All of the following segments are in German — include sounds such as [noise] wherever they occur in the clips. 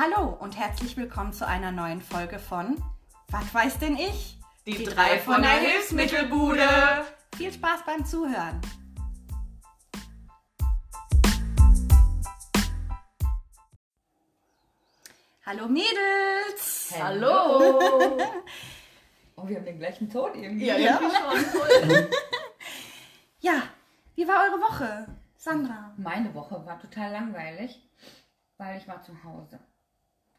Hallo und herzlich willkommen zu einer neuen Folge von Was weiß denn ich? Die, drei von der Hilfsmittelbude. Viel Spaß beim Zuhören. Hallo Mädels! Hallo. Oh, wir haben den gleichen Ton irgendwie. Ja, ja. [laughs] Ja, wie war eure Woche? Sandra. Meine Woche war total langweilig, weil ich war zu Hause.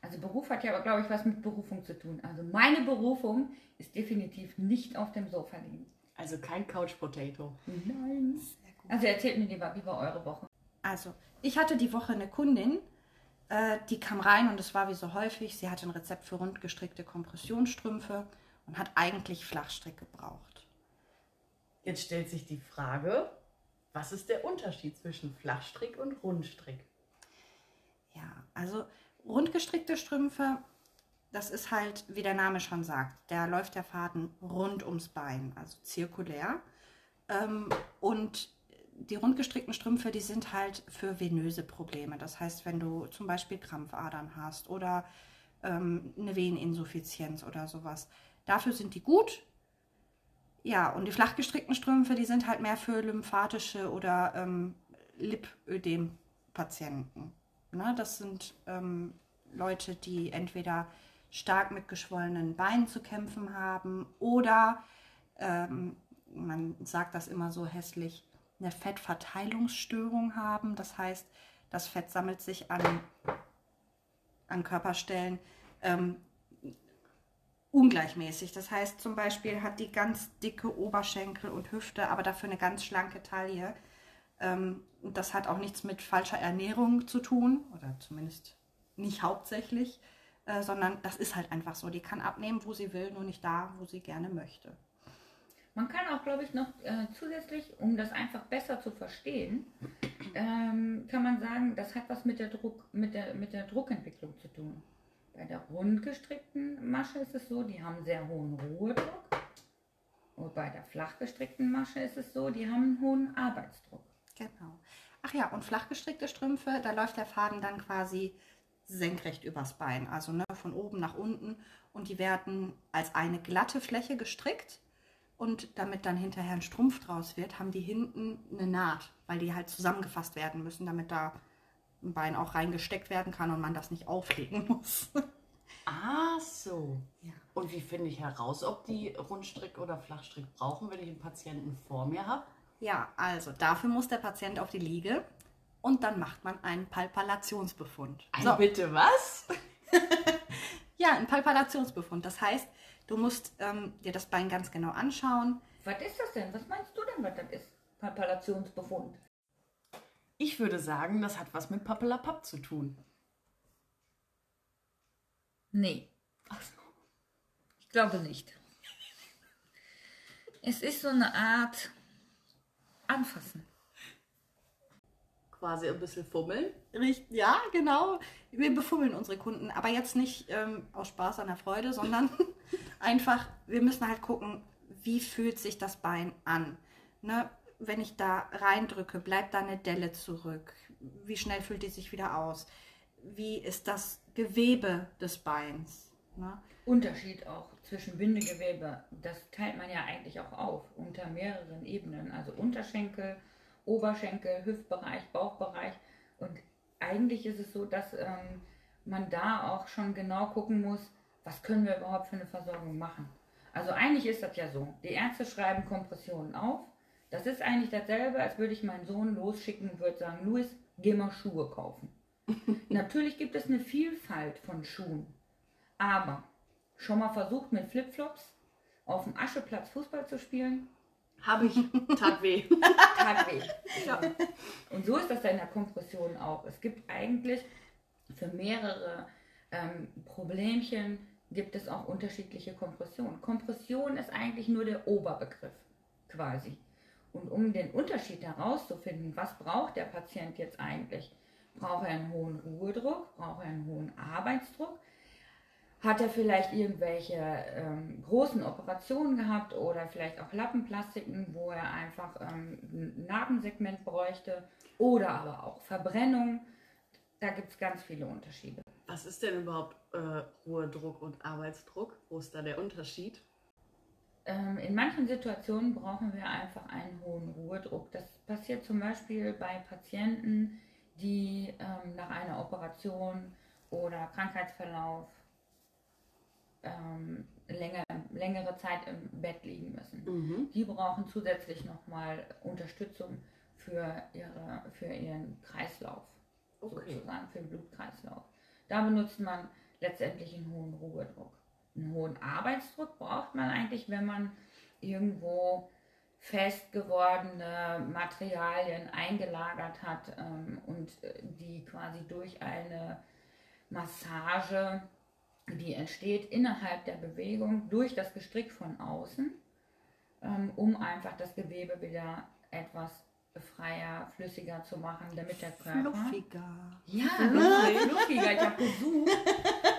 Also Beruf hat ja aber, glaube ich, was mit Berufung zu tun. Also meine Berufung ist definitiv nicht auf dem Sofa liegen. Also kein Couch Potato. Nein. Also erzählt mir lieber, wie war eure Woche? Also, ich hatte die Woche eine Kundin, äh, die kam rein und es war wie so häufig, sie hatte ein Rezept für rundgestrickte Kompressionsstrümpfe und hat eigentlich Flachstrick gebraucht. Jetzt stellt sich die Frage, was ist der Unterschied zwischen Flachstrick und Rundstrick? Ja, also rundgestrickte Strümpfe, das ist halt, wie der Name schon sagt, da läuft der Faden rund ums Bein, also zirkulär. Ähm, und die rundgestrickten Strümpfe, die sind halt für venöse Probleme. Das heißt, wenn du zum Beispiel Krampfadern hast oder ähm, eine Veneninsuffizienz oder sowas, dafür sind die gut. Ja, und die flachgestrickten Strümpfe, die sind halt mehr für lymphatische oder ähm, Lipödem-Patienten. Ne, das sind ähm, Leute, die entweder stark mit geschwollenen Beinen zu kämpfen haben oder, ähm, man sagt das immer so hässlich, eine Fettverteilungsstörung haben. Das heißt, das Fett sammelt sich an, an Körperstellen ähm, ungleichmäßig. Das heißt zum Beispiel hat die ganz dicke Oberschenkel und Hüfte, aber dafür eine ganz schlanke Taille. Ähm, das hat auch nichts mit falscher Ernährung zu tun, oder zumindest nicht hauptsächlich, äh, sondern das ist halt einfach so. Die kann abnehmen, wo sie will, nur nicht da, wo sie gerne möchte. Man kann auch, glaube ich, noch äh, zusätzlich, um das einfach besser zu verstehen, ähm, kann man sagen, das hat was mit der, Druck, mit, der, mit der Druckentwicklung zu tun. Bei der rundgestrickten Masche ist es so, die haben sehr hohen Ruhedruck. Und bei der flachgestrickten Masche ist es so, die haben einen hohen Arbeitsdruck. Ach ja, und flachgestrickte Strümpfe, da läuft der Faden dann quasi senkrecht übers Bein, also ne, von oben nach unten. Und die werden als eine glatte Fläche gestrickt. Und damit dann hinterher ein Strumpf draus wird, haben die hinten eine Naht, weil die halt zusammengefasst werden müssen, damit da ein Bein auch reingesteckt werden kann und man das nicht auflegen [laughs] muss. Ah, so. Ja. Und wie finde ich heraus, ob die Rundstrick oder Flachstrick brauchen, wenn ich einen Patienten vor mir habe? Ja, also dafür muss der Patient auf die Liege und dann macht man einen Palpalationsbefund. So. Bitte was? [laughs] Ja, ein Palpalationsbefund. Das heißt, du musst ähm, dir das Bein ganz genau anschauen. Was ist das denn? Was meinst du denn, was das ist? Palpalationsbefund. Ich würde sagen, das hat was mit Pappelapapp zu tun. Nee. Ich glaube nicht. Es ist so eine Art Anfassen. Quasi ein bisschen fummeln. Richt- Ja, genau. Wir befummeln unsere Kunden, aber jetzt nicht ähm, aus Spaß an der Freude, sondern [laughs] einfach, wir müssen halt gucken, wie fühlt sich das Bein an. Ne? Wenn ich da reindrücke, bleibt da eine Delle zurück. Wie schnell fühlt die sich wieder aus? Wie ist das Gewebe des Beins? Ne? Unterschied auch zwischen Bindegewebe, das teilt man ja eigentlich auch auf unter mehreren Ebenen. Also Unterschenkel, Oberschenkel, Hüftbereich, Bauchbereich. Und eigentlich ist es so, dass ähm, man da auch schon genau gucken muss, was können wir überhaupt für eine Versorgung machen. Also eigentlich ist das ja so. Die Ärzte schreiben Kompressionen auf. Das ist eigentlich dasselbe, als würde ich meinen Sohn losschicken und würde sagen, Luis, geh mal Schuhe kaufen. [laughs] Natürlich gibt es eine Vielfalt von Schuhen. Aber schon mal versucht mit Flipflops auf dem Ascheplatz Fußball zu spielen? Habe ich. Tat weh. [laughs] Tat weh. Ja. Und so ist das ja in der Kompression auch. Es gibt eigentlich für mehrere ähm, Problemchen gibt es auch unterschiedliche Kompressionen. Kompression ist eigentlich nur der Oberbegriff quasi. Und um den Unterschied herauszufinden, was braucht der Patient jetzt eigentlich? Braucht er einen hohen Ruhedruck? Braucht er einen hohen Arbeitsdruck? Hat er vielleicht irgendwelche ähm, großen Operationen gehabt oder vielleicht auch Lappenplastiken, wo er einfach ähm, ein Narbensegment bräuchte oder aber auch Verbrennung? Da gibt es ganz viele Unterschiede. Was ist denn überhaupt äh, Ruhedruck und Arbeitsdruck? Wo ist da der Unterschied? Ähm, in manchen Situationen brauchen wir einfach einen hohen Ruhedruck. Das passiert zum Beispiel bei Patienten, die ähm, nach einer Operation oder Krankheitsverlauf ähm, länger, längere Zeit im Bett liegen müssen. Mhm. Die brauchen zusätzlich nochmal Unterstützung für, ihre, für ihren Kreislauf, Okay. sozusagen für den Blutkreislauf. Da benutzt man letztendlich einen hohen Ruhedruck. Einen hohen Arbeitsdruck braucht man eigentlich, wenn man irgendwo fest gewordene Materialien eingelagert hat ähm, und äh, die quasi durch eine Massage, die entsteht innerhalb der Bewegung durch das Gestrick von außen, ähm, um einfach das Gewebe wieder etwas freier, flüssiger zu machen, damit der Körper Fluffiger. ja, fluffiger. [laughs] Ich habe gesucht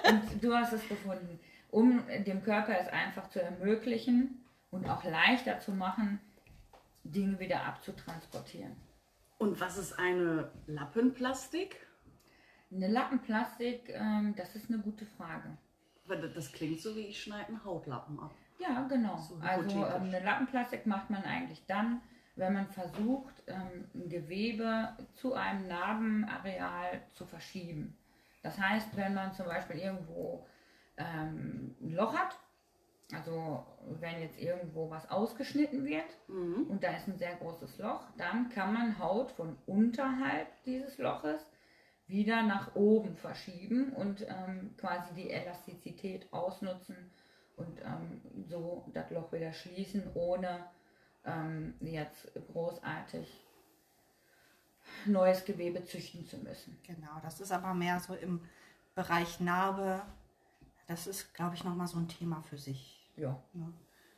und du hast es gefunden. Um dem Körper es einfach zu ermöglichen und auch leichter zu machen, Dinge wieder abzutransportieren. Und was ist eine Lappenplastik? Eine Lappenplastik, ähm, das ist eine gute Frage. Das- klingt so wie ich schneide einen Hautlappen ab. Ja, genau. So also ähm, eine Lappenplastik macht man eigentlich dann, wenn man versucht, ähm, ein Gewebe zu einem Narbenareal zu verschieben. Das heißt, wenn man zum Beispiel irgendwo ähm, ein Loch hat, also wenn jetzt irgendwo was ausgeschnitten wird Mhm. und da ist ein sehr großes Loch, dann kann man Haut von unterhalb dieses Loches wieder nach oben verschieben und ähm, quasi die Elastizität ausnutzen und ähm, so das Loch wieder schließen, ohne ähm, jetzt großartig neues Gewebe züchten zu müssen. Genau, das ist aber mehr so im Bereich Narbe. Das ist, glaube ich, nochmal so ein Thema für sich. Ja. Ne?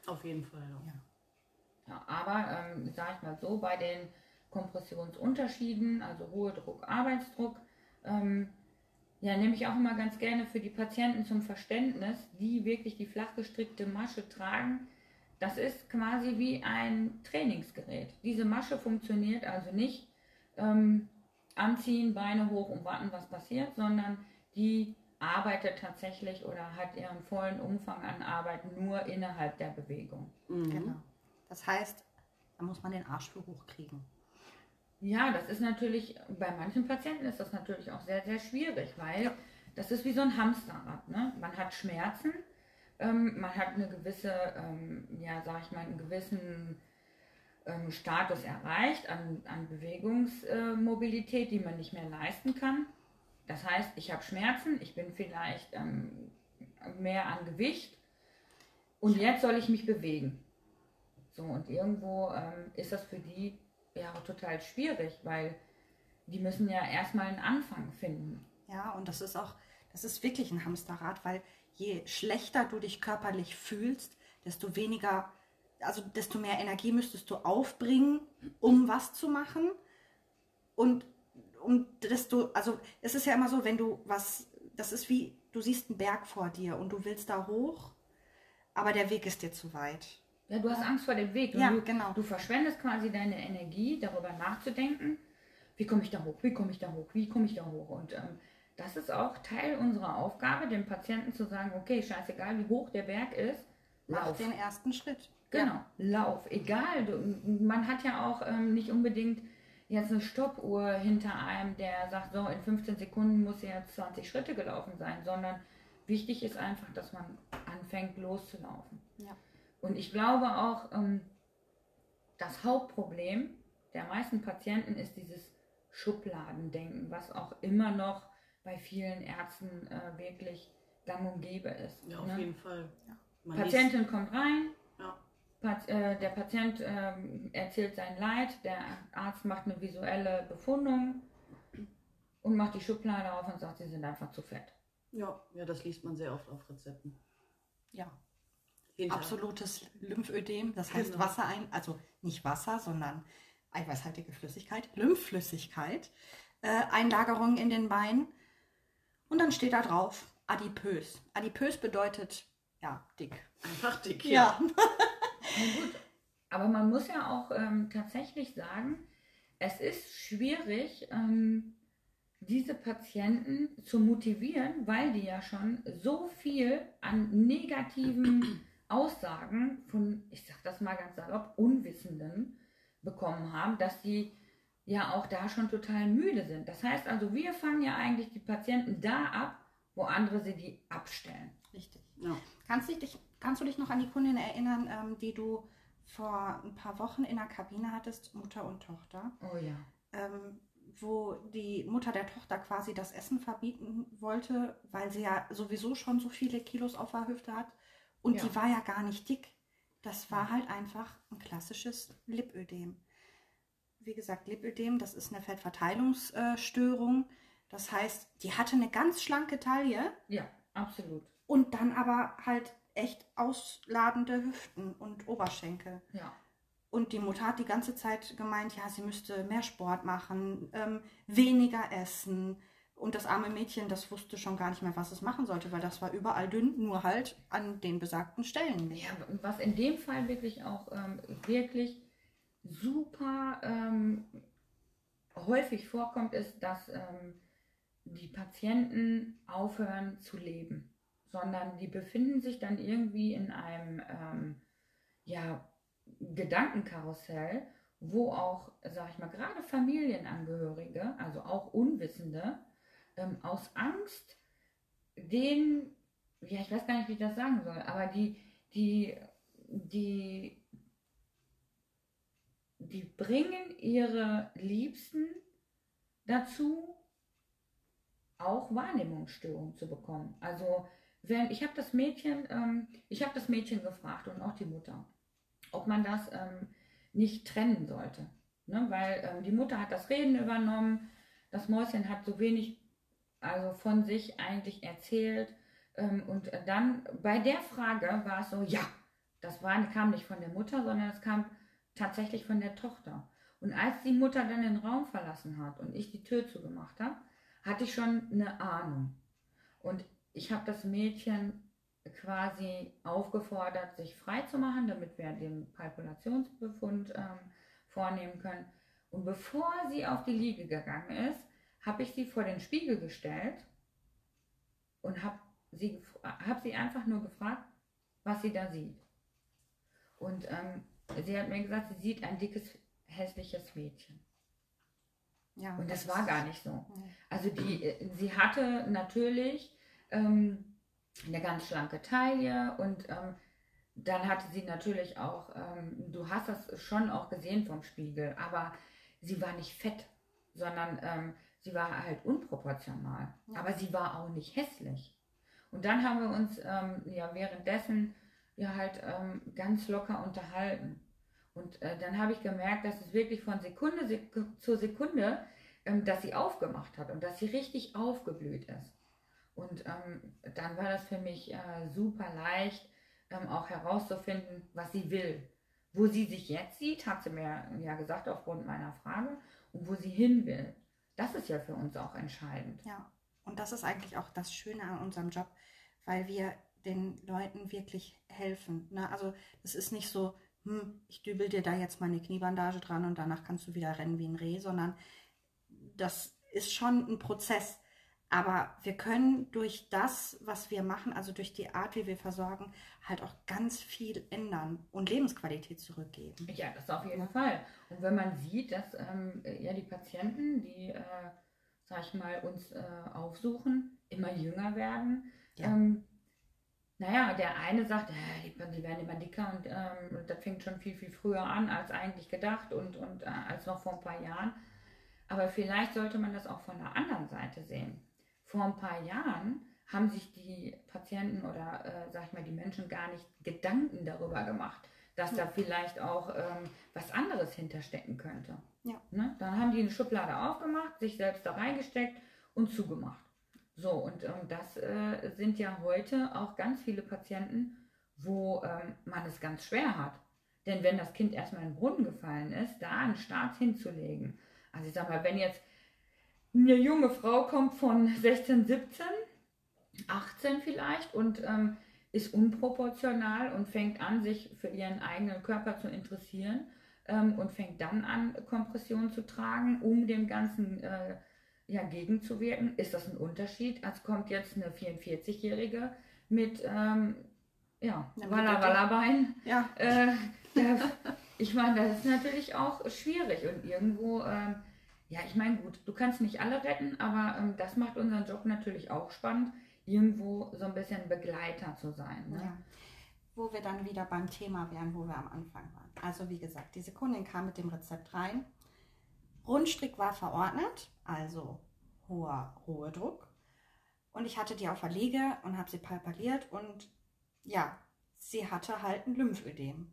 Auf jeden Fall. Ja. Ja, aber ähm, sag ich mal so, bei den Kompressionsunterschieden, also Ruhedruck, Arbeitsdruck, ähm, ja, nehme ich auch immer ganz gerne für die Patienten zum Verständnis, die wirklich die flach gestrickte Masche tragen. Das ist quasi wie ein Trainingsgerät. Diese Masche funktioniert also nicht ähm, anziehen, Beine hoch und warten, was passiert, sondern die arbeitet tatsächlich oder hat ihren vollen Umfang an Arbeit nur innerhalb der Bewegung. Mhm. Genau. Das heißt, da muss man den Arsch für hochkriegen. Ja, das ist natürlich, bei manchen Patienten ist das natürlich auch sehr, sehr schwierig, weil das ist wie so ein Hamsterrad. Ne? Man hat Schmerzen, ähm, man hat eine gewisse, ähm, ja, sag ich mal, einen gewissen ähm, Status erreicht an, an Bewegungsmobilität, die man nicht mehr leisten kann. Das heißt, ich habe Schmerzen, ich bin vielleicht ähm, mehr an Gewicht und jetzt soll ich mich bewegen. So, und irgendwo ähm, ist das für die ja total schwierig, weil die müssen ja erstmal einen Anfang finden. Ja, und das ist auch, das ist wirklich ein Hamsterrad, weil je schlechter du dich körperlich fühlst, desto weniger, also desto mehr Energie müsstest du aufbringen, um was zu machen. Und um desto, also es ist ja immer so, wenn du was, das ist wie, du siehst einen Berg vor dir und du willst da hoch, aber der Weg ist dir zu weit. Ja, du hast Angst vor dem Weg. Ja, du, genau. Du verschwendest quasi deine Energie, darüber nachzudenken, wie komme ich da hoch, wie komme ich da hoch, wie komme ich da hoch. Und ähm, das ist auch Teil unserer Aufgabe, dem Patienten zu sagen, okay, scheißegal, wie hoch der Berg ist, Mach lauf. den ersten Schritt. Genau, lauf. Egal. Du, man hat ja auch ähm, nicht unbedingt jetzt eine Stoppuhr hinter einem, der sagt, so in 15 Sekunden muss jetzt 20 Schritte gelaufen sein, sondern wichtig ist einfach, dass man anfängt loszulaufen. Ja. Und ich glaube auch, ähm, das Hauptproblem der meisten Patienten ist dieses Schubladendenken, was auch immer noch bei vielen Ärzten äh, wirklich gang und gäbe ist. Ja, auf ne? jeden Fall. Ja. Patientin kommt rein, Ja. Pat- äh, der Patient ähm, erzählt sein Leid, der Arzt macht eine visuelle Befundung und macht die Schublade auf und sagt, sie sind einfach zu fett. Ja, ja, das liest man sehr oft auf Rezepten. Ja, Hinter- absolutes Lymphödem, das heißt Genau. Wasser ein, also nicht Wasser, sondern eiweißhaltige Flüssigkeit, Lymphflüssigkeit, äh, Einlagerung in den Beinen und dann steht da drauf adipös. Adipös bedeutet ja dick. Einfach dick. Ja, [laughs] Na gut, aber man muss ja auch ähm, tatsächlich sagen, es ist schwierig, ähm, diese Patienten zu motivieren, weil die ja schon so viel an negativen [clears throat] Aussagen von, ich sag das mal ganz salopp, Unwissenden bekommen haben, dass die ja auch da schon total müde sind. Das heißt also, wir fangen ja eigentlich die Patienten da ab, wo andere sie die abstellen. Richtig. Ja. Kannst, du dich, kannst du dich noch an die Kundin erinnern, ähm, die du vor ein paar Wochen in der Kabine hattest, Mutter und Tochter? Oh ja. Ähm, wo die Mutter der Tochter quasi das Essen verbieten wollte, weil sie ja sowieso schon so viele Kilos auf der Hüfte hat. Und Ja. die war ja gar nicht dick. Das war halt einfach ein klassisches Lipödem. Wie gesagt, Lipödem, das ist eine Fettverteilungsstörung. Das heißt, die hatte eine ganz schlanke Taille Ja, absolut. und dann aber halt echt ausladende Hüften und Oberschenkel. Ja. Und die Mutter hat die ganze Zeit gemeint, ja, sie müsste mehr Sport machen, ähm, weniger essen. Und das arme Mädchen, das wusste schon gar nicht mehr, was es machen sollte, weil das war überall dünn, nur halt an den besagten Stellen. Ja, was in dem Fall wirklich auch ähm, wirklich super ähm, häufig vorkommt, ist, dass ähm, die Patienten aufhören zu leben, sondern die befinden sich dann irgendwie in einem ähm, ja, Gedankenkarussell, wo auch, sag ich mal, gerade Familienangehörige, also auch Unwissende, ähm, aus Angst den, ja, ich weiß gar nicht, wie ich das sagen soll, aber die, die, die, die bringen ihre Liebsten dazu, auch Wahrnehmungsstörungen zu bekommen. Also wenn ich habe das Mädchen, ähm, ich habe das Mädchen gefragt und auch die Mutter, ob man das ähm, nicht trennen sollte, ne? weil ähm, die Mutter hat das Reden übernommen, das Mäuschen hat so wenig also von sich eigentlich erzählt ähm, und dann bei der Frage war es so, ja, das war, kam nicht von der Mutter, sondern es kam tatsächlich von der Tochter. Und als die Mutter dann den Raum verlassen hat und ich die Tür zugemacht habe, hatte ich schon eine Ahnung. Und ich habe das Mädchen quasi aufgefordert, sich frei zu machen, damit wir den Palpulationsbefund ähm, vornehmen können. Und bevor sie auf die Liege gegangen ist, habe ich sie vor den Spiegel gestellt und habe sie, hab sie einfach nur gefragt, was sie da sieht. Und ähm, sie hat mir gesagt, sie sieht ein dickes, hässliches Mädchen. Ja, Und das ist- war gar nicht so. Ja. Also die, äh, sie hatte natürlich ähm, eine ganz schlanke Taille und ähm, dann hatte sie natürlich auch, ähm, du hast das schon auch gesehen vom Spiegel, aber sie war nicht fett, sondern ähm, sie war halt unproportional. Ja. Aber sie war auch nicht hässlich. Und dann haben wir uns ähm, ja währenddessen ja halt ähm, ganz locker unterhalten. Und äh, dann habe ich gemerkt, dass es wirklich von Sekunde Sek zur Sekunde, ähm, dass sie aufgemacht hat und dass sie richtig aufgeblüht ist. Und ähm, dann war das für mich äh, super leicht, ähm, auch herauszufinden, was sie will. Wo sie sich jetzt sieht, hat sie mir ja gesagt aufgrund meiner Frage, und wo sie hin will. Das ist ja für uns auch entscheidend. Ja, und das ist eigentlich auch das Schöne an unserem Job, weil wir den Leuten wirklich helfen. Ne? Also es ist nicht so, hm, ich dübel dir da jetzt mal eine Kniebandage dran und danach kannst du wieder rennen wie ein Reh, sondern das ist schon ein Prozess. Aber wir können durch das, was wir machen, also durch die Art, wie wir versorgen, halt auch ganz viel ändern und Lebensqualität zurückgeben. Ja, das auf jeden Ja. Fall. Und wenn man sieht, dass ähm, ja die Patienten, die, äh, sag ich mal, uns äh, aufsuchen, immer jünger werden, Ja. ähm, naja, der eine sagt, äh, die, die werden immer dicker und ähm, das fängt schon viel, viel früher an als eigentlich gedacht und, und äh, als noch vor ein paar Jahren. Aber vielleicht sollte man das auch von der anderen Seite sehen. Vor ein paar Jahren haben sich die Patienten oder, äh, sag ich mal, die Menschen gar nicht Gedanken darüber gemacht, dass da Ja. vielleicht auch ähm, was anderes hinterstecken könnte. Ja. Ne? Dann haben die eine Schublade aufgemacht, sich selbst da reingesteckt und zugemacht. So, und ähm, das äh, sind ja heute auch ganz viele Patienten, wo ähm, man es ganz schwer hat. Denn wenn das Kind erstmal in den Brunnen gefallen ist, da einen Start hinzulegen. Also ich sag mal, wenn jetzt eine junge Frau kommt von 16, 17, 18 vielleicht und ähm, ist unproportional und fängt an, sich für ihren eigenen Körper zu interessieren ähm, und fängt dann an, Kompression zu tragen, um dem Ganzen äh, ja, gegenzuwirken. Ist das ein Unterschied, als kommt jetzt eine 44-Jährige mit, ähm, ja, Ja, Walla Walla Bein. Ja, Äh, da, ich meine, das ist natürlich auch schwierig und irgendwo, ähm, ja, ich meine, gut, du kannst nicht alle retten, aber ähm, das macht unseren Job natürlich auch spannend, irgendwo so ein bisschen Begleiter zu sein. Ne? Ja. Wo wir dann wieder beim Thema wären, wo wir am Anfang waren. Also wie gesagt, diese Kundin kam mit dem Rezept rein. Rundstrick war verordnet, also hoher Ruhedruck. Und ich hatte die auf der Liege und habe sie palpaliert und ja, sie hatte halt ein Lymphödem.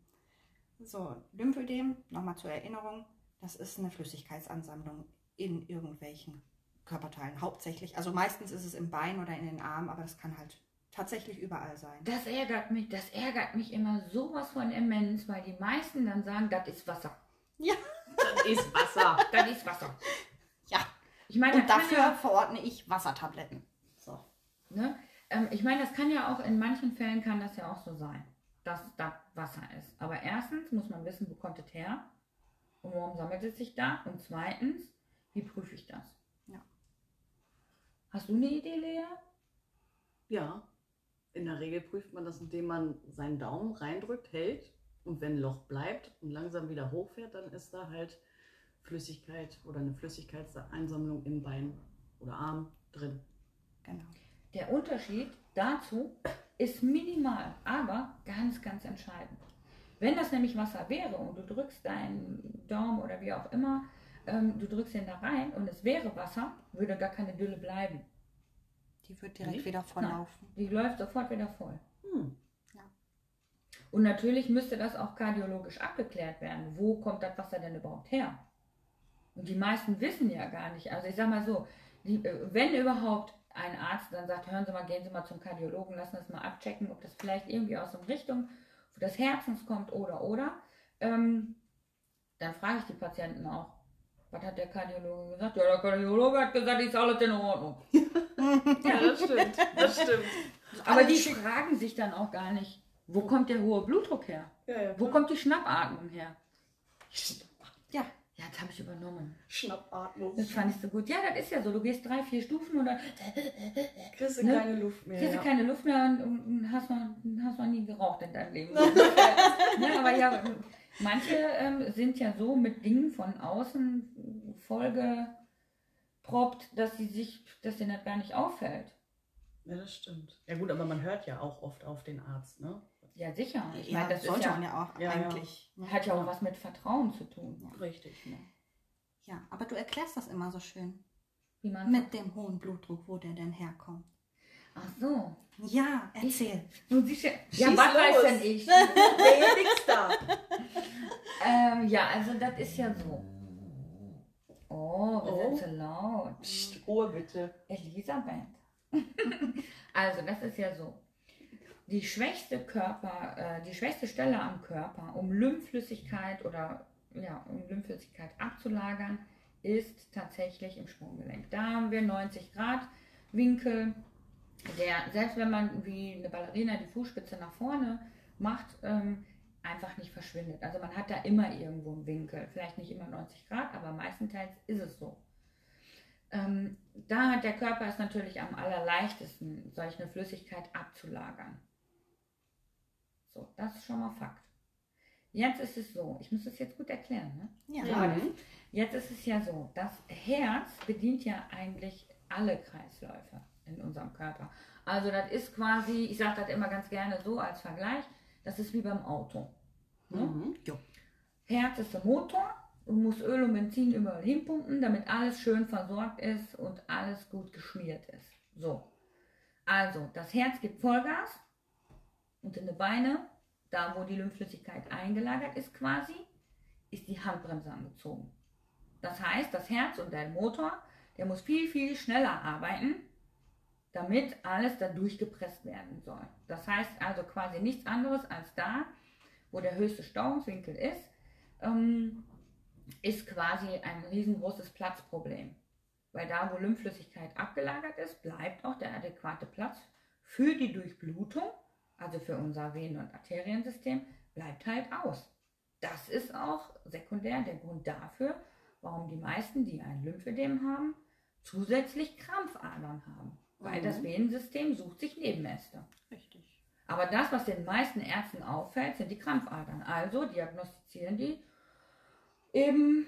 So, Lymphödem, nochmal zur Erinnerung, das ist eine Flüssigkeitsansammlung in irgendwelchen Körperteilen, hauptsächlich. Also meistens ist es im Bein oder in den Armen, aber das kann halt tatsächlich überall sein. Das ärgert mich, das ärgert mich immer sowas von immens, weil die meisten dann sagen, das ist Wasser. Ja. Das ist Wasser. Das ist Wasser. Ja. Ich meine, Und dafür ja, verordne ich Wassertabletten. So. ne, ähm, ich meine, das kann ja auch in manchen Fällen kann das ja auch so sein, dass das Wasser ist. Aber erstens muss man wissen, wo kommt es her und warum sammelt es sich da? Und zweitens, wie prüfe ich das? Ja. Hast du eine Idee, Lea? Ja. In der Regel prüft man das, indem man seinen Daumen reindrückt, hält und wenn ein Loch bleibt und langsam wieder hochfährt, dann ist da halt Flüssigkeit oder eine Flüssigkeitseinsammlung im Bein oder Arm drin. Genau. Der Unterschied dazu ist minimal, aber ganz, ganz entscheidend. Wenn das nämlich Wasser wäre und du drückst deinen Daumen oder wie auch immer, ähm, du drückst ihn da rein und es wäre Wasser, würde gar keine Dülle bleiben. Die wird direkt Nicht? wieder volllaufen. Die läuft sofort wieder voll. Hm. Und natürlich müsste das auch kardiologisch abgeklärt werden. Wo kommt das Wasser denn überhaupt her? Und die meisten wissen ja gar nicht. Also ich sag mal so, die, äh, wenn überhaupt ein Arzt dann sagt, hören Sie mal, gehen Sie mal zum Kardiologen, lassen das mal abchecken, ob das vielleicht irgendwie aus der Richtung des Herzens kommt oder oder, ähm, dann frage ich die Patienten auch, was hat der Kardiologe gesagt? Ja, der Kardiologe hat gesagt, ist alles in Ordnung. [laughs] Ja, das stimmt. Das stimmt. Aber die fragen sich dann auch gar nicht, wo kommt der hohe Blutdruck her? Ja, ja, Wo kommt die Schnappatmung her? Ja, Ja, das habe ich übernommen. Schnappatmung. Das fand ich so gut. Ja, das ist ja so. Du gehst drei, vier Stufen und dann Kriegst du Ne? keine Luft mehr. kriegst du ja. keine Luft mehr und, und hast, noch, hast noch nie geraucht in deinem Leben. [laughs] ja, aber ja, manche ähm, sind ja so mit Dingen von außen vollgeproppt, dass sie sich, dass denen das gar nicht auffällt. Ja, das stimmt. Ja gut, aber man hört ja auch oft auf den Arzt, ne? Ja, sicher. Ich ja meine, das ist sollte ja, man ja auch Ja, ja. eigentlich. hat ja auch was mit Vertrauen zu tun. Richtig. Ne? Ja, aber du erklärst das immer so schön. Wie man Mit dem hohen Blutdruck, wo der denn herkommt. Ach so. Ja, erzähl. Nun siehst du, ja, was weiß denn ich? [laughs] Nee, nix da. ähm, ja, also das ist ja so. Oh, wir Oh. sind zu laut. Psst, Ruhe bitte. Elisabeth. [laughs] also, das ist ja so. Die schwächste Körper, äh, die schwächste Stelle am Körper, um Lymphflüssigkeit oder ja, um Lymphflüssigkeit abzulagern, ist tatsächlich im Sprunggelenk. Da haben wir 90 Grad Winkel, der selbst wenn man wie eine Ballerina die Fußspitze nach vorne macht, ähm, einfach nicht verschwindet. Also man hat da immer irgendwo einen Winkel. Vielleicht nicht immer 90 Grad, aber meistenteils ist es so. Ähm, da hat der Körper es natürlich am allerleichtesten, solch eine Flüssigkeit abzulagern. So, das ist schon mal Fakt. Jetzt ist es so, ich muss das jetzt gut erklären, ne? Ja, Ja. Das, jetzt ist es ja so, das Herz bedient ja eigentlich alle Kreisläufe in unserem Körper. Also das ist quasi, ich sage das immer ganz gerne so als Vergleich, das ist wie beim Auto. Ne? Mhm. Herz ist der Motor und muss Öl und Benzin überall hinpumpen, damit alles schön versorgt ist und alles gut geschmiert ist. So. Also, das Herz gibt Vollgas und in die Beine, da wo die Lymphflüssigkeit eingelagert ist quasi, ist die Handbremse angezogen. Das heißt, das Herz und der Motor, der muss viel, viel schneller arbeiten, damit alles da durchgepresst werden soll. Das heißt also quasi nichts anderes als da, wo der höchste Stauungswinkel ist, ähm, ist quasi ein riesengroßes Platzproblem. Weil da, wo Lymphflüssigkeit abgelagert ist, bleibt auch der adäquate Platz für die Durchblutung, also für unser Venen- und Arteriensystem, bleibt halt aus. Das ist auch sekundär der Grund dafür, warum die meisten, die ein Lymphödem haben, zusätzlich Krampfadern haben. Weil Mhm. das Venensystem sucht sich Nebenäste. Richtig. Aber das, was den meisten Ärzten auffällt, sind die Krampfadern. Also diagnostizieren die eben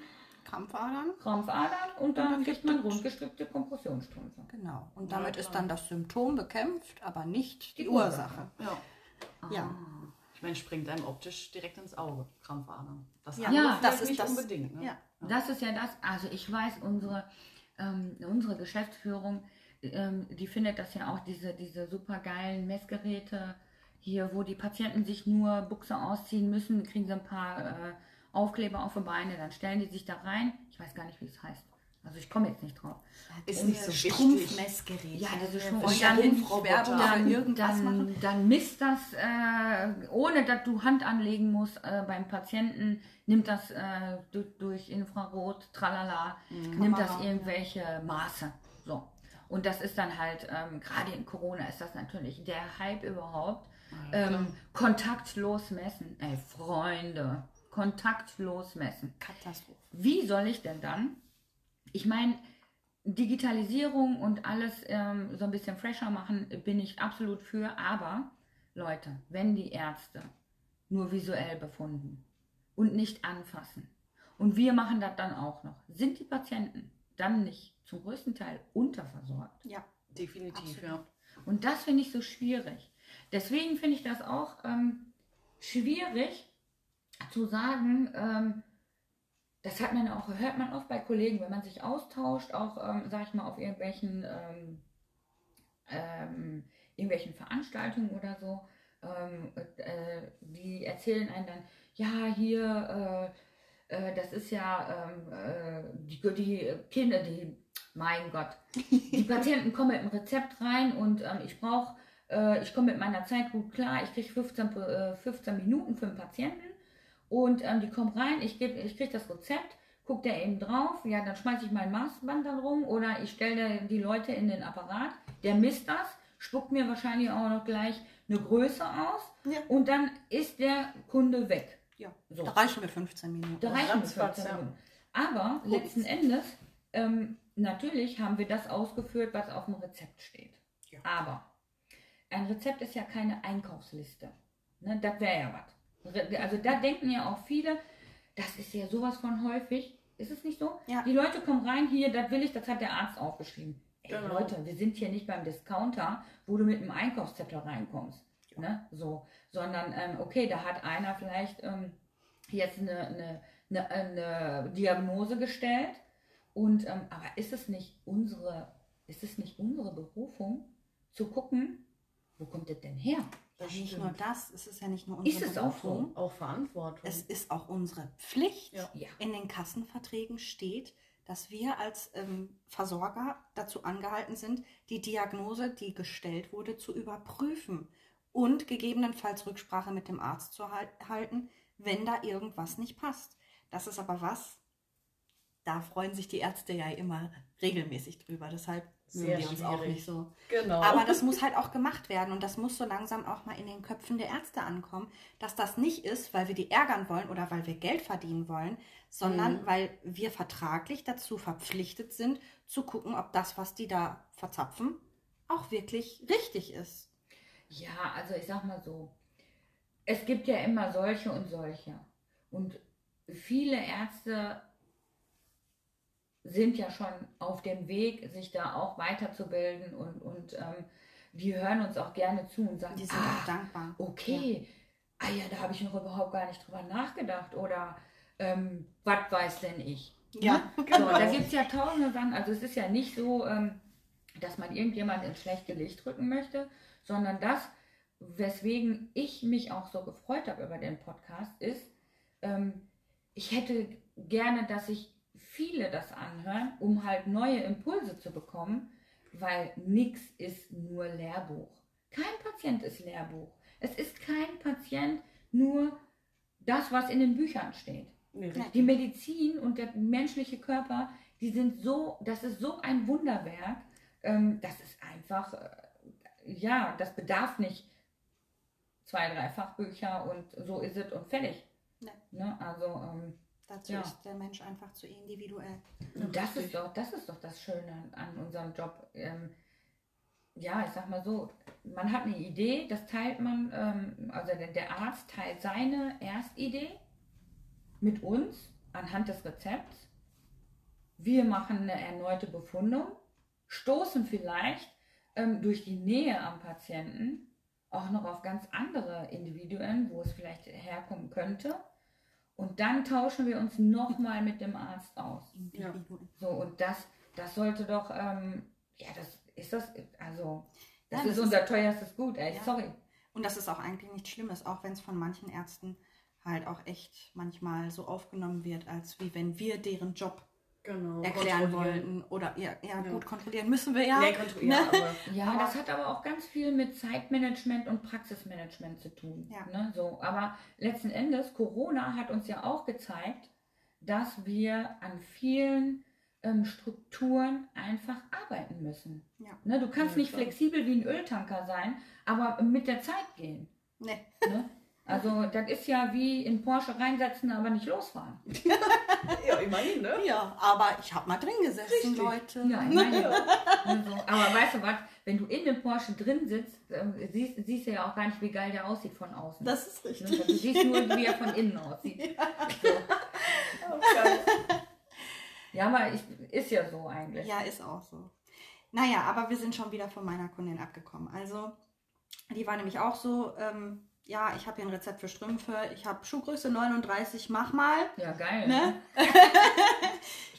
Krampfadern. Krampfadern und dann, dann kriegt gibt man es- rundgestrickte Kompressionsstrümpfe. Genau. Und Ja, damit klar. ist dann das Symptom bekämpft, aber nicht die, Die Ursache. Ursache. Ja. Ja. Ich meine, springt einem optisch direkt ins Auge, Krampfadern. Das Ja, Ja, das ist nicht das- unbedingt. Ne? ja. Das ist ja das, also ich weiß, unsere, ähm, unsere Geschäftsführung, ähm, die findet das ja auch, diese, diese super geilen Messgeräte hier, wo die Patienten sich nur Buchse ausziehen müssen, kriegen sie ein paar äh, Aufkleber auf die Beine, dann stellen die sich da rein. Ich weiß gar nicht, wie es heißt. Also ich komme jetzt nicht drauf. Ist nicht so. Strumpfmessgerät. Ja, das ist schon- und dann- Dann, dann, dann misst das, äh, ohne dass du Hand anlegen musst äh, beim Patienten, nimmt das äh, durch, Infrarot, tralala, nimmt das irgendwelche Maße. So. Und das ist dann halt, ähm, gerade in Corona ist das natürlich der Hype überhaupt. Ähm, kontaktlos messen. Ey, Freunde, kontaktlos messen. Katastrophe. Wie soll ich denn dann? Ich meine, Digitalisierung und alles ähm, so ein bisschen fresher machen, bin ich absolut für. Aber Leute, wenn die Ärzte nur visuell befunden und nicht anfassen und wir machen das dann auch noch, sind die Patienten dann nicht zum größten Teil unterversorgt? Ja. Definitiv, Absolut. ja. Und das finde ich so schwierig. Deswegen finde ich das auch ähm, schwierig zu sagen, ähm, das hat man auch, hört man oft bei Kollegen, wenn man sich austauscht, auch, ähm, sag ich mal, auf irgendwelchen, ähm, ähm, irgendwelchen Veranstaltungen oder so, ähm, äh, die erzählen einem dann, ja, hier, äh, äh, das ist ja, ähm, äh, die, die Kinder, die, mein Gott, die Patienten kommen mit einem Rezept rein und ähm, ich brauche, äh, ich komme mit meiner Zeit gut klar, ich kriege 15, äh, 15 Minuten für einen Patienten und ähm, die kommen rein, ich, geb- ich kriege das Rezept, guckt der eben drauf, ja, dann schmeiße ich mein Maßband dann rum oder ich stelle die Leute in den Apparat, der misst das, spuckt mir wahrscheinlich auch noch gleich eine Größe aus Ja. und dann ist der Kunde weg. Ja. So. Da reichen mir 15 Minuten. Da reichen mir Ratzfatz, 15 ja. Minuten. Aber letzten Endes, ähm, natürlich haben wir das ausgeführt, was auf dem Rezept steht. Ja. Aber ein Rezept ist ja keine Einkaufsliste. Ne, das wäre ja was. Also da denken ja auch viele, das ist ja sowas von häufig. Ist es nicht so? Ja. Die Leute kommen rein, hier, das will ich, das hat der Arzt aufgeschrieben. Ey, Genau. Leute, wir sind hier nicht beim Discounter, wo du mit einem Einkaufszettel reinkommst. Ne? So, sondern, ähm, okay, da hat einer vielleicht ähm, jetzt eine, eine, eine, eine Diagnose gestellt. Und, ähm, aber ist es nicht unsere, ist es nicht unsere Berufung, zu gucken, wo kommt das denn her? Ja, Das nicht stimmt. nur das, es ist ja nicht nur unsere Ist es auch so? Auch Verantwortung. es ist auch unsere Pflicht. Ja. In den Kassenverträgen steht, dass wir als ähm, Versorger dazu angehalten sind, die Diagnose, die gestellt wurde, zu überprüfen und gegebenenfalls Rücksprache mit dem Arzt zu hal- halten, wenn da irgendwas nicht passt. Das ist aber was, da freuen sich die Ärzte ja immer regelmäßig drüber. Deshalb Sehr die uns auch nicht so. genau. Aber das muss halt auch gemacht werden und das muss so langsam auch mal in den Köpfen der Ärzte ankommen, dass das nicht ist, weil wir die ärgern wollen oder weil wir Geld verdienen wollen, sondern Mhm. weil wir vertraglich dazu verpflichtet sind, zu gucken, ob das, was die da verzapfen, auch wirklich richtig ist. Ja, also ich sag mal so, es gibt ja immer solche und solche. Und viele Ärzte sind ja schon auf dem Weg, sich da auch weiterzubilden und, und ähm, die hören uns auch gerne zu und sagen, Die sind ah, auch dankbar. okay, ah ja, da habe ich noch überhaupt gar nicht drüber nachgedacht oder ähm, was weiß denn ich? Ja, [laughs] So, da gibt es ja tausende Sachen. Also es ist ja nicht so, ähm, dass man irgendjemand ins schlechte Licht rücken möchte, sondern das, weswegen ich mich auch so gefreut habe über den Podcast, ist, ähm, ich hätte gerne, dass sich viele das anhören, um halt neue Impulse zu bekommen, weil nichts ist nur Lehrbuch. Kein Patient ist Lehrbuch. Es ist kein Patient nur das, was in den Büchern steht. Nee. Die Medizin und der menschliche Körper, die sind so, das ist so ein Wunderwerk. Ähm, das ist einfach, äh, ja, das bedarf nicht zwei, drei Fachbücher und so ist es und fertig. Nee. Ne? Also, ähm, Dazu Ja. ist der Mensch einfach zu individuell. Und das ist doch, das ist doch das Schöne an, an unserem Job. Ähm, ja, ich sag mal so, man hat eine Idee, das teilt man, ähm, also der, der Arzt teilt seine Erstidee mit uns anhand des Rezepts. Wir machen eine erneute Befundung, stoßen vielleicht ähm, durch die Nähe am Patienten auch noch auf ganz andere Individuen, wo es vielleicht herkommen könnte. Und dann tauschen wir uns nochmal mit dem Arzt aus. Individuell. So, und das, das sollte doch, ähm, ja, das ist das, also, das Ja, ist das unser teuerstes Gut, ey, Ja. sorry. Und das ist auch eigentlich nichts Schlimmes, auch wenn es von manchen Ärzten halt auch echt manchmal so aufgenommen wird, als wie wenn wir deren Job Genau. erklären wollten. Oder ja, ja, Ja. gut, kontrollieren müssen wir ja. Nee, kontrollieren, Ne? aber [laughs] Ja, Aber- das hat aber auch ganz viel mit Zeitmanagement und Praxismanagement zu tun. Ja. Ne? So, aber letzten Endes, Corona hat uns ja auch gezeigt, dass wir an vielen ähm, Strukturen einfach arbeiten müssen. Ja. Ne? Du kannst Ja, nicht flexibel wie ein Öltanker sein, aber mit der Zeit gehen. Nee. Ne? [laughs] Also das ist ja wie in Porsche reinsetzen, aber nicht losfahren. [laughs] ja, immerhin, ne? Ja, aber ich habe mal drin gesessen, Richtig. Leute. Ja, [laughs] ich meine, also, aber weißt du was, wenn du in dem Porsche drin sitzt, ähm, siehst, siehst du ja auch gar nicht, wie geil der aussieht von außen. Das ist Ne? richtig. Du siehst nur, wie er von innen aussieht. [laughs] So. Ja, aber ich, ist ja so eigentlich. Ja, ist auch so. Naja, aber wir sind schon wieder von meiner Kundin abgekommen. Also, die war nämlich auch so, ähm, ja, ich habe hier ein Rezept für Strümpfe, ich habe Schuhgröße 39, mach mal. Ja, geil. Ne? [laughs]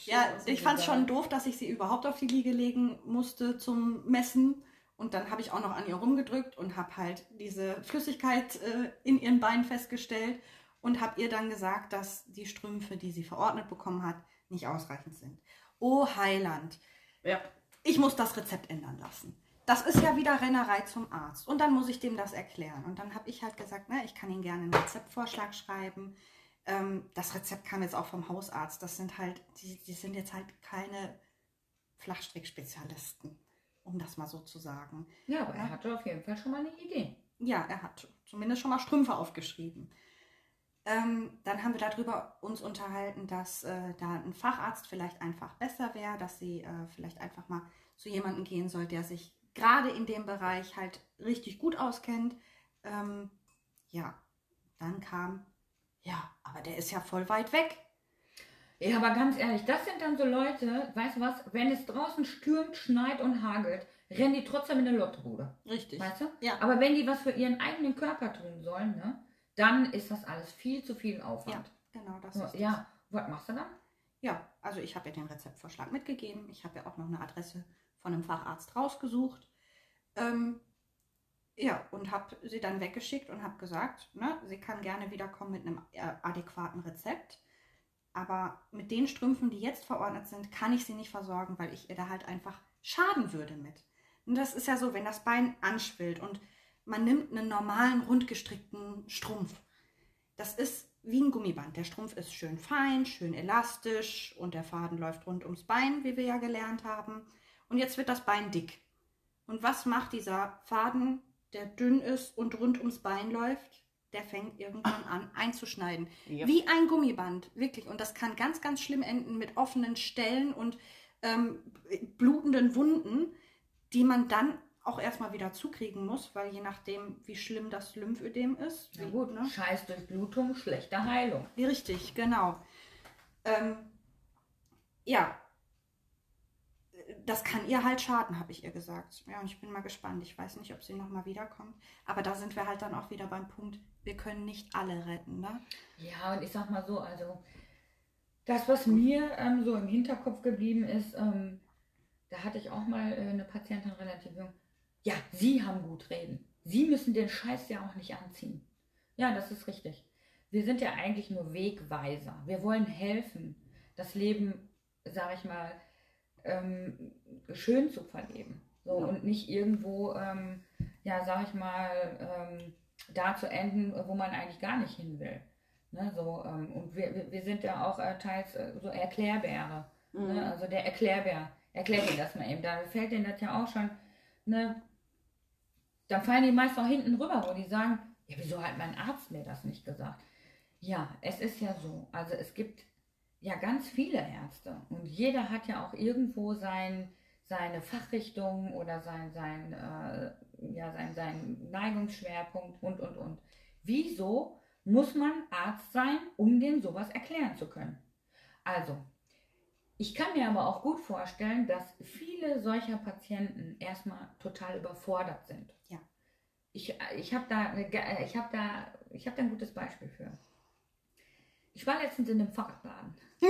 Ja, ich fand es schon doof, dass ich sie überhaupt auf die Liege legen musste zum Messen. Und dann habe ich auch noch an ihr rumgedrückt und habe halt diese Flüssigkeit äh, in ihren Beinen festgestellt und habe ihr dann gesagt, dass die Strümpfe, die sie verordnet bekommen hat, nicht ausreichend sind. Oh Heiland, Ja. ich muss das Rezept ändern lassen. Das ist ja wieder Rennerei zum Arzt. Und dann muss ich dem das erklären. Und dann habe ich halt gesagt, ne, ich kann Ihnen gerne einen Rezeptvorschlag schreiben. Ähm, das Rezept kam jetzt auch vom Hausarzt. Das sind halt, die, die sind jetzt halt keine Flachstrickspezialisten, um das mal so zu sagen. Ja, aber er hatte auf jeden Fall schon mal eine Idee. Ja, er hat zumindest schon mal Strümpfe aufgeschrieben. Ähm, dann haben wir darüber uns unterhalten, dass äh, da ein Facharzt vielleicht einfach besser wäre, dass sie äh, vielleicht einfach mal zu jemandem gehen soll, der sich gerade in dem Bereich halt richtig gut auskennt. Ähm, ja, dann kam, ja, aber der ist ja voll weit weg. Ja, aber ganz ehrlich, das sind dann so Leute, weißt du was, wenn es draußen stürmt, schneit und hagelt, rennen die trotzdem in eine Lottobude. Richtig. Weißt du? Ja. Aber wenn die was für ihren eigenen Körper tun sollen, ne, dann ist das alles viel zu viel Ja, Aufwand. genau, das ist ja, das. was machst du dann? Ja, also ich habe ihr den Rezeptvorschlag mitgegeben. Ich habe ja auch noch eine Adresse von einem Facharzt rausgesucht. Ähm, ja, und habe sie dann weggeschickt und habe gesagt, ne, sie kann gerne wiederkommen mit einem äh, adäquaten Rezept. Aber mit den Strümpfen, die jetzt verordnet sind, kann ich sie nicht versorgen, weil ich ihr da halt einfach schaden würde mit. Und das ist ja so, wenn das Bein anschwillt und man nimmt einen normalen, rundgestrickten Strumpf. Das ist wie ein Gummiband. Der Strumpf ist schön fein, schön elastisch und der Faden läuft rund ums Bein, wie wir ja gelernt haben. Und jetzt wird das Bein dick. Und was macht dieser Faden, der dünn ist und rund ums Bein läuft? Der fängt irgendwann an einzuschneiden. Ja. Wie ein Gummiband, wirklich. Und das kann ganz, ganz schlimm enden mit offenen Stellen und ähm, blutenden Wunden, die man dann auch erstmal wieder zukriegen muss, weil je nachdem, wie schlimm das Lymphödem ist. Wie, gut, ne? Scheiß Durchblutung, schlechte Heilung. Richtig, genau. Ähm, ja, das kann ihr halt schaden, habe ich ihr gesagt. Ja, und ich bin mal gespannt. Ich weiß nicht, ob sie nochmal wiederkommt. Aber da sind wir halt dann auch wieder beim Punkt, wir können nicht alle retten, ne? Ja, und ich sag mal so, also das, was mir ähm, so im Hinterkopf geblieben ist, ähm, da hatte ich auch mal äh, eine Patientin relativ jung. Ja, Sie haben gut reden. Sie müssen den Scheiß ja auch nicht anziehen. Ja, das ist richtig. Wir sind ja eigentlich nur Wegweiser. Wir wollen helfen, das Leben, sag ich mal, ähm, schön zu verleben. So, Ja. und nicht irgendwo, ähm, ja, sag ich mal, ähm, da zu enden, wo man eigentlich gar nicht hin will. Ne, so, ähm, und wir, wir- wir sind ja auch äh, teils äh, so Erklärbäre. Mhm. Ne? Also der Erklärbär. Erklär dir das mal eben. Da fällt denen das ja auch schon. Ne? Dann fallen die meist auch hinten rüber, wo die sagen, ja, wieso hat mein Arzt mir das nicht gesagt? Ja, es ist ja so. Also es gibt ja ganz viele Ärzte und jeder hat ja auch irgendwo sein, seine Fachrichtung oder sein, sein, äh, ja, sein, sein Neigungsschwerpunkt und, und, und. Wieso muss man Arzt sein, um dem sowas erklären zu können? Also, ich kann mir aber auch gut vorstellen, dass viele solcher Patienten erstmal total überfordert sind. Ja. Ich, ich habe da, ich hab da, ich hab da ein gutes Beispiel für. Ich war letztens in einem Fahrradladen. [laughs]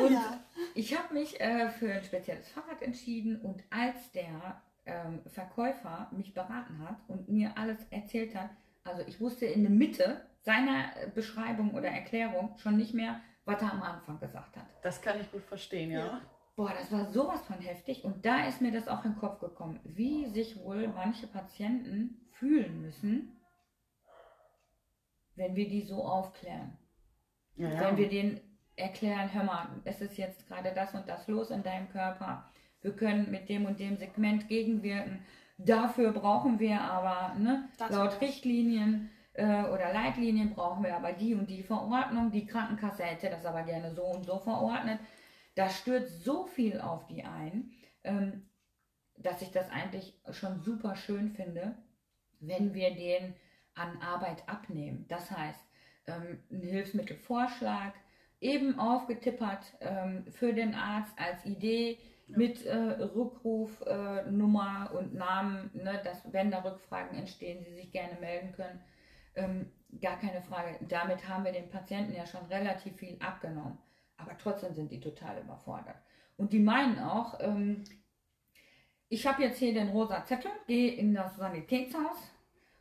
Und ja. ich habe mich äh, für ein spezielles Fahrrad entschieden und als der ähm, Verkäufer mich beraten hat und mir alles erzählt hat, also ich wusste in der Mitte seiner Beschreibung oder Erklärung schon nicht mehr, was er am Anfang gesagt hat. Das kann ich gut verstehen, ja. Ja. Boah, das war sowas von heftig und da ist mir das auch in den Kopf gekommen, wie sich wohl manche Patienten fühlen müssen, wenn wir die so aufklären. Ja, Wenn wir denen erklären, hör mal, es ist jetzt gerade das und das los in deinem Körper, wir können mit dem und dem Segment gegenwirken, dafür brauchen wir aber, ne, Das laut. Richtlinien äh, oder Leitlinien brauchen wir aber die und die Verordnung, die Krankenkasse hätte das aber gerne so und so verordnet. Da stürzt so viel auf die ein, ähm, dass ich das eigentlich schon super schön finde, wenn wir den an Arbeit abnehmen. Das heißt, ähm, ein Hilfsmittelvorschlag, eben aufgetippert ähm, für den Arzt als Idee mit äh, Rückrufnummer äh, und Namen, ne, dass wenn da Rückfragen entstehen, sie sich gerne melden können. Ähm, gar keine Frage. Damit haben wir den Patienten ja schon relativ viel abgenommen. Aber trotzdem sind die total überfordert. Und die meinen auch, ähm, ich habe jetzt hier den rosa Zettel, gehe in das Sanitätshaus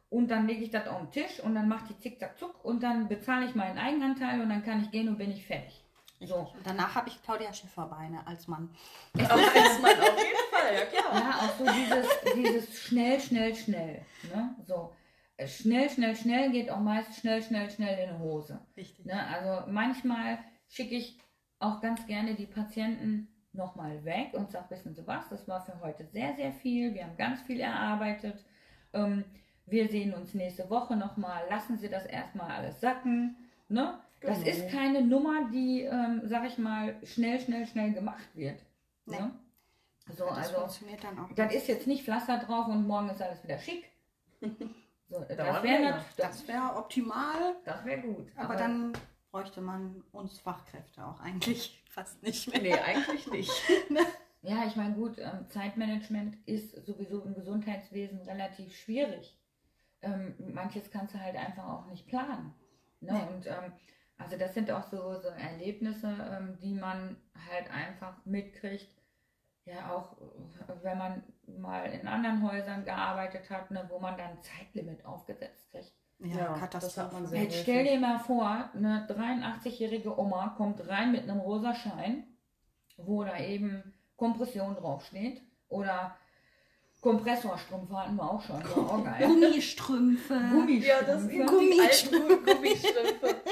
und dann lege ich das auf den Tisch und dann macht die zickzack zuck und dann bezahle ich meinen Eigenanteil und dann kann ich gehen und bin ich fertig. So. Und danach habe ich Claudia Schifferbeine als Mann. Auf jeden Fall, auf jeden Fall, ja klar. Ja, auch so dieses, dieses schnell, schnell, schnell. Ne? So. äh, Schnell, schnell, schnell geht auch meist schnell, schnell, schnell in die Hose. Richtig. Ne? Also manchmal schicke ich auch ganz gerne die Patienten nochmal weg und sage, wissen Sie was, das war für heute sehr, sehr viel. Wir haben ganz viel erarbeitet. Ähm, wir sehen uns nächste Woche nochmal. Lassen Sie das erstmal alles sacken. Ne? Das Genau. ist keine Nummer, die, ähm, sag ich mal, schnell, schnell, schnell gemacht wird. Nee. Ne? So, das also funktioniert dann auch. das ist jetzt nicht Pflaster drauf und morgen ist alles wieder schick. [laughs] So, das wäre länger. das, das wäre optimal, das wär gut. aber, dann bräuchte man uns Fachkräfte auch eigentlich [laughs] fast nicht mehr. Nee, eigentlich nicht. [laughs] Ja, ich meine, gut, ähm, Zeitmanagement ist sowieso im Gesundheitswesen relativ schwierig. Ähm, manches kannst du halt einfach auch nicht planen. Ne? Nee. Und ähm, also das sind auch so, so Erlebnisse, ähm, die man halt einfach mitkriegt. Ja, auch äh, wenn man mal in anderen Häusern gearbeitet hat, ne, wo man dann ein Zeitlimit aufgesetzt kriegt. Ja, Ja, das hat Katastrophe. man sehr- Jetzt stell dir mal vor, eine 83-jährige Oma kommt rein mit einem rosa Schein, wo da eben Kompression draufsteht oder Kompressorstrümpfe hatten wir auch schon. War auch geil. Gummistrümpfe. Ja, das Gummistrümpfe. sind Gummi- die alten Gummistrümpfe. [laughs]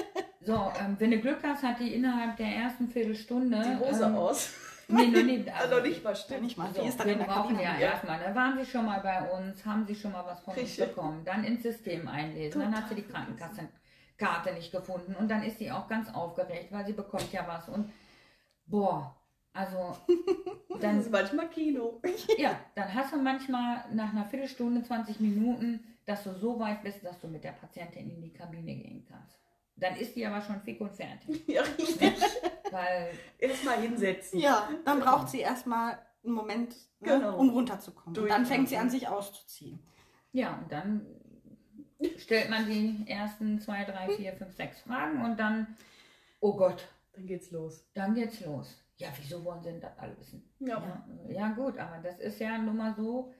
So, ähm, wenn du Glück hast, hat die innerhalb der ersten Viertelstunde. Die Hose ähm, aus. Nee, noch nicht. Ah, [laughs] noch nicht mal, stimmt. Nicht mal. So, ist dann wir in der brauchen Kabine. ja Ja. erstmal, ne? waren Sie schon mal bei uns, haben Sie schon mal was von uns Richtig. bekommen, dann ins System einlesen, dann hat sie die Krankenkassenkarte nicht gefunden und dann ist sie auch ganz aufgeregt, weil sie bekommt ja was und boah, also [laughs] Das dann, ist manchmal Kino. [laughs] ja, dann hast du manchmal nach einer Viertelstunde, 20 Minuten, dass du so weit bist, dass du mit der Patientin in die Kabine gehen kannst. Dann ist die aber schon fick und fertig, [laughs] Ja, richtig. weil Erstmal hinsetzen. Ja, dann braucht sie erstmal einen Moment, ne, Genau. um runterzukommen. Und dann fängt sie an, sich auszuziehen. Ja, und dann stellt man die ersten zwei, drei, vier, fünf, sechs Fragen und dann, oh Gott, Dann geht's los. dann geht's los. Ja, wieso wollen sie denn das alle wissen? Ja. Ja, ja gut, aber das ist ja nun mal so,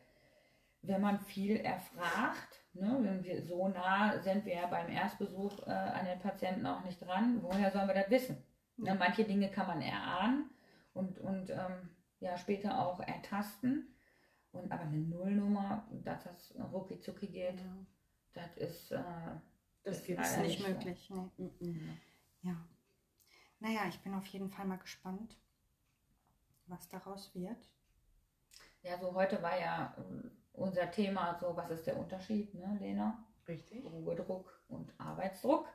wenn man viel erfragt, ne, wenn wir so nah sind wir ja beim Erstbesuch äh, an den Patienten auch nicht dran, woher sollen wir das wissen? Ne, manche Dinge kann man erahnen und, und ähm, ja, später auch ertasten. Und aber eine Nullnummer, dass das rucki zucki geht, das ist äh, Das ist leider nicht. möglich. Nee. Mhm. Ja. Naja, ich bin auf jeden Fall mal gespannt, was daraus wird. ja so heute war ja äh, unser Thema so, was ist der Unterschied, ne, Lena? Richtig. Ruhedruck und Arbeitsdruck.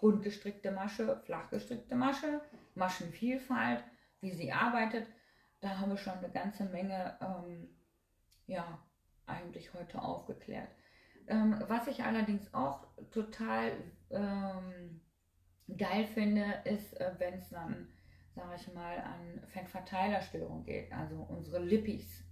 rundgestrickte Masche, flachgestrickte Masche, Maschenvielfalt, wie sie arbeitet. Da haben wir schon eine ganze Menge, ähm, ja, eigentlich heute aufgeklärt. Ähm, was ich allerdings auch total ähm, geil finde, ist, äh, wenn es dann, sage ich mal, an Fettverteilerstörung geht, also unsere Lippis.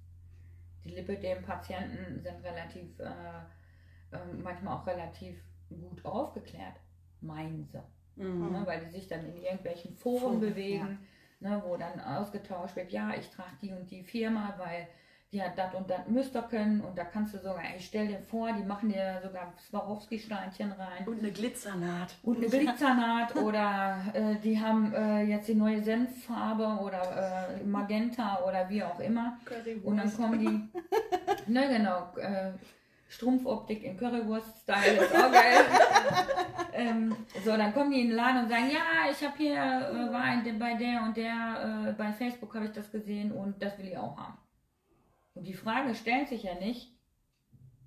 Die Lipidem Patienten sind relativ, äh, äh, manchmal auch relativ gut aufgeklärt, meinen sie. Mhm. Ne, weil die sich dann in irgendwelchen Foren Foren, bewegen, ne, wo dann ausgetauscht wird, ja, ich trage die und die Firma, weil die hat das und das müsst ihr können und da kannst du sogar, ich stell dir vor, die machen dir sogar Swarovski-Steinchen rein Und eine Glitzernaht. und eine Glitzernaht oder äh, die haben äh, jetzt die neue Senffarbe oder äh, Magenta oder wie auch immer und dann kommen die, ne genau, äh, Strumpfoptik in Currywurst-Style ist auch geil. [laughs] ähm, so, dann kommen die in den Laden und sagen, ja, ich habe hier, äh, war ein, bei der und der, äh, bei Facebook habe ich das gesehen und das will ich auch haben. Und die Frage stellt sich ja nicht,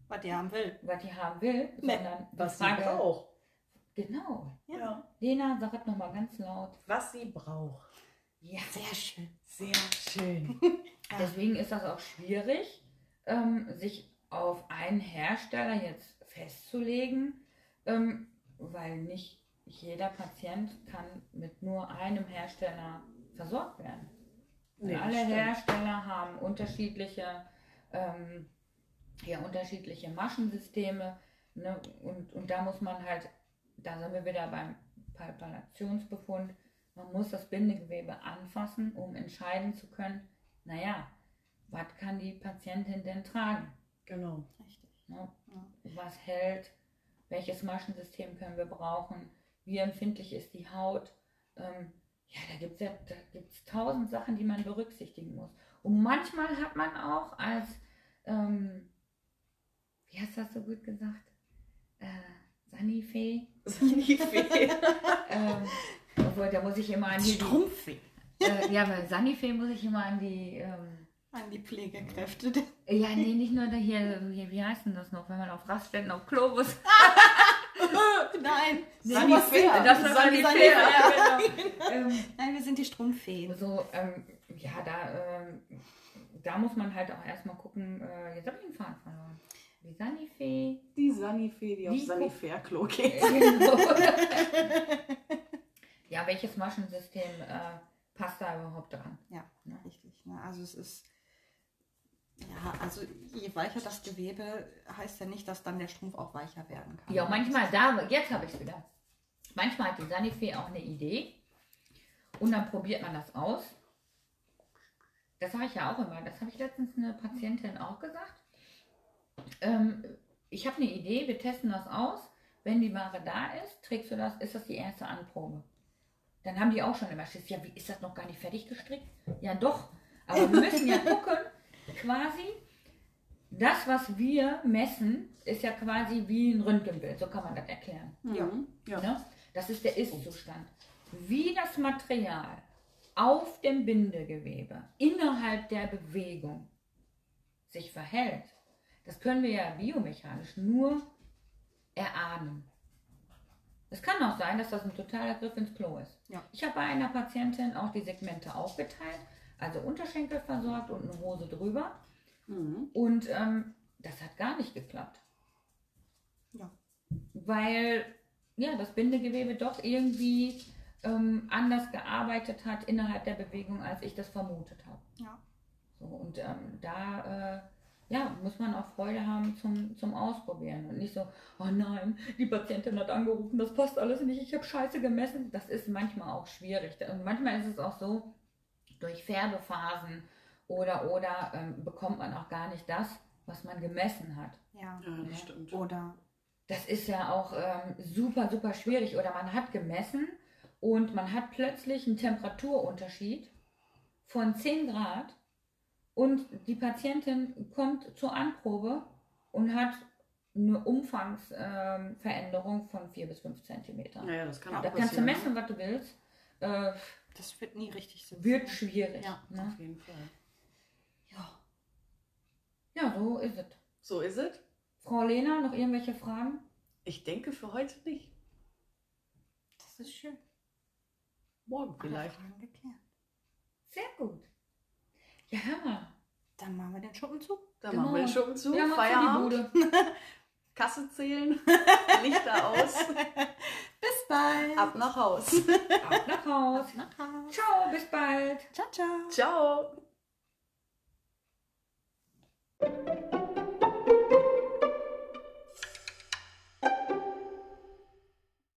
Was die haben will. was die haben will, Nee, sondern die Was sie braucht. genau. Ja. Lena, sag es nochmal ganz laut. Was sie braucht. Ja. Sehr schön. Sehr schön. [laughs] Deswegen ist das auch schwierig, ähm, sich auf einen Hersteller jetzt festzulegen, ähm, weil nicht jeder Patient kann mit nur einem Hersteller versorgt werden. Nee, Alle stimmt. Hersteller haben unterschiedliche, ähm, ja, unterschiedliche Maschensysteme ne? und, und da muss man halt, da sind wir wieder beim Palpationsbefund, man muss das Bindegewebe anfassen, um entscheiden zu können, naja, was kann die Patientin denn tragen? Genau. Richtig. Ne? Ja. Was hält? Welches Maschensystem können wir brauchen? Wie empfindlich ist die Haut? Ähm, ja, da gibt es ja da gibt's tausend Sachen, die man berücksichtigen muss. Und manchmal hat man auch als, ähm, wie hast du das so gut gesagt? Äh, Sanifee. Sanifee. [laughs] [laughs] ähm, obwohl, da muss ich immer an die, Strumpfweh. äh, ja, bei Sanifee muss ich immer an die, ähm, An die Pflegekräfte. ja, nee, nicht nur da hier, hier, wie heißt denn das noch, wenn man auf Raststätten auf Klo muss. [laughs] Nein. Sanifair. Das war. Sanitär, ja, genau. [laughs] ähm, Nein, wir sind die Strumpffeen. so, ähm, ja, da, ähm, da muss man halt auch erstmal gucken, äh, jetzt habe ich den Faden verloren. Die Sanifee. Die Sanifee, die auf Die Sanifair-Klo [laughs] geht. Genau. [laughs] ja, welches Maschensystem äh, passt da überhaupt dran? Ja, richtig. Ne? Also es ist, ja, also je weicher das Gewebe, heißt ja nicht, dass dann der Strumpf auch weicher werden kann. Ja, manchmal da, jetzt habe ich es wieder. Manchmal hat die Sanifee auch eine Idee und dann probiert man das aus. Das sage ich ja auch immer. Das habe ich letztens eine Patientin auch gesagt. Ähm, ich habe eine Idee, wir testen das aus. Wenn die Ware da ist, trägst du das, ist das die erste Anprobe. Dann haben die auch schon immer Schiss. Ja, wie ist das noch gar nicht fertig gestrickt? Ja, doch. Aber wir müssen ja [laughs] gucken, quasi, das, was wir messen, ist ja quasi wie ein Röntgenbild. So kann man das erklären. Ja. ja. Ne? Das ist der Ist-Zustand. Wie das Material auf dem Bindegewebe innerhalb der Bewegung sich verhält, das können wir ja biomechanisch nur erahnen. Es kann auch sein, dass das ein totaler Griff ins Klo ist. Ja. Ich habe bei einer Patientin auch die Segmente aufgeteilt, also Unterschenkel versorgt und eine Hose drüber. Mhm. Und ähm, das hat gar nicht geklappt. Ja. Weil ja, das Bindegewebe doch irgendwie ähm, anders gearbeitet hat innerhalb der Bewegung, als ich das vermutet habe. Ja. So, und ähm, da äh, ja, muss man auch Freude haben zum, zum Ausprobieren und nicht so, oh nein, die Patientin hat angerufen, das passt alles nicht, ich habe scheiße gemessen. Das ist manchmal auch schwierig. Und manchmal ist es auch so, durch Färbephasen oder oder ähm, bekommt man auch gar nicht das, was man gemessen hat. Ja. Ja, das Ja. stimmt. Oder Das ist ja auch ähm, super, super schwierig. Oder man hat gemessen und man hat plötzlich einen Temperaturunterschied von 10 Grad und die Patientin kommt zur Anprobe und hat eine Umfangsveränderung von 4 bis 5 Zentimeter. Ja, ja, das kann Ja, auch Da kannst du passieren, messen, was du willst. Äh, das wird nie richtig sitzen. wird schwierig. Ja, Ne? ne? Auf jeden Fall. Ja. ja, so ist es. So ist es. Frau Lena, noch irgendwelche Fragen? Ich denke für heute nicht. Das ist schön. Morgen Alle vielleicht. Fragen geklärt. Sehr gut. Ja, hör mal. Dann machen wir den Schuppen zu. Dann Genau. machen wir den Schuppen zu, Ja, Feierabend, die Bude. [laughs] Kasse zählen, [laughs] Lichter aus. bis bald. Ab nach Haus. Ab nach Haus. Ab nach Haus. Ciao, bis bald. Ciao, ciao. Ciao.